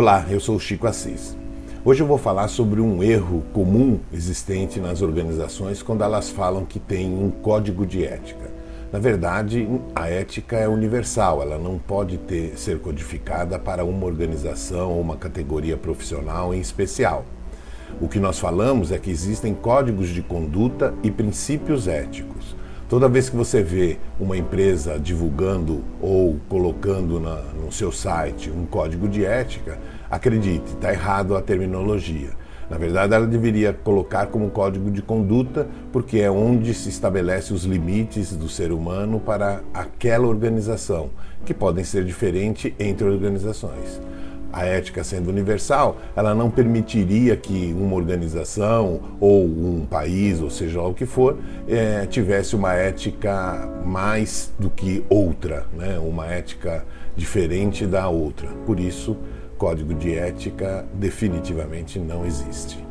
Olá, eu sou o Chico Assis. Hoje eu vou falar sobre um erro comum existente nas organizações quando elas falam que tem um código de ética. Na verdade, a ética é universal, ela não pode ter, ser codificada para uma organização ou uma categoria profissional em especial. O que nós falamos é que existem códigos de conduta e princípios éticos. Toda vez que você vê uma empresa divulgando ou colocando na, no seu site um código de ética, acredite, está errado a terminologia. Na verdade, ela deveria colocar como código de conduta, porque é onde se estabelece os limites do ser humano para aquela organização, que podem ser diferentes entre organizações a ética sendo universal, ela não permitiria que uma organização ou um país, ou seja lá o que for, é, tivesse uma ética mais do que outra, né? uma ética diferente da outra. Por isso, código de ética definitivamente não existe.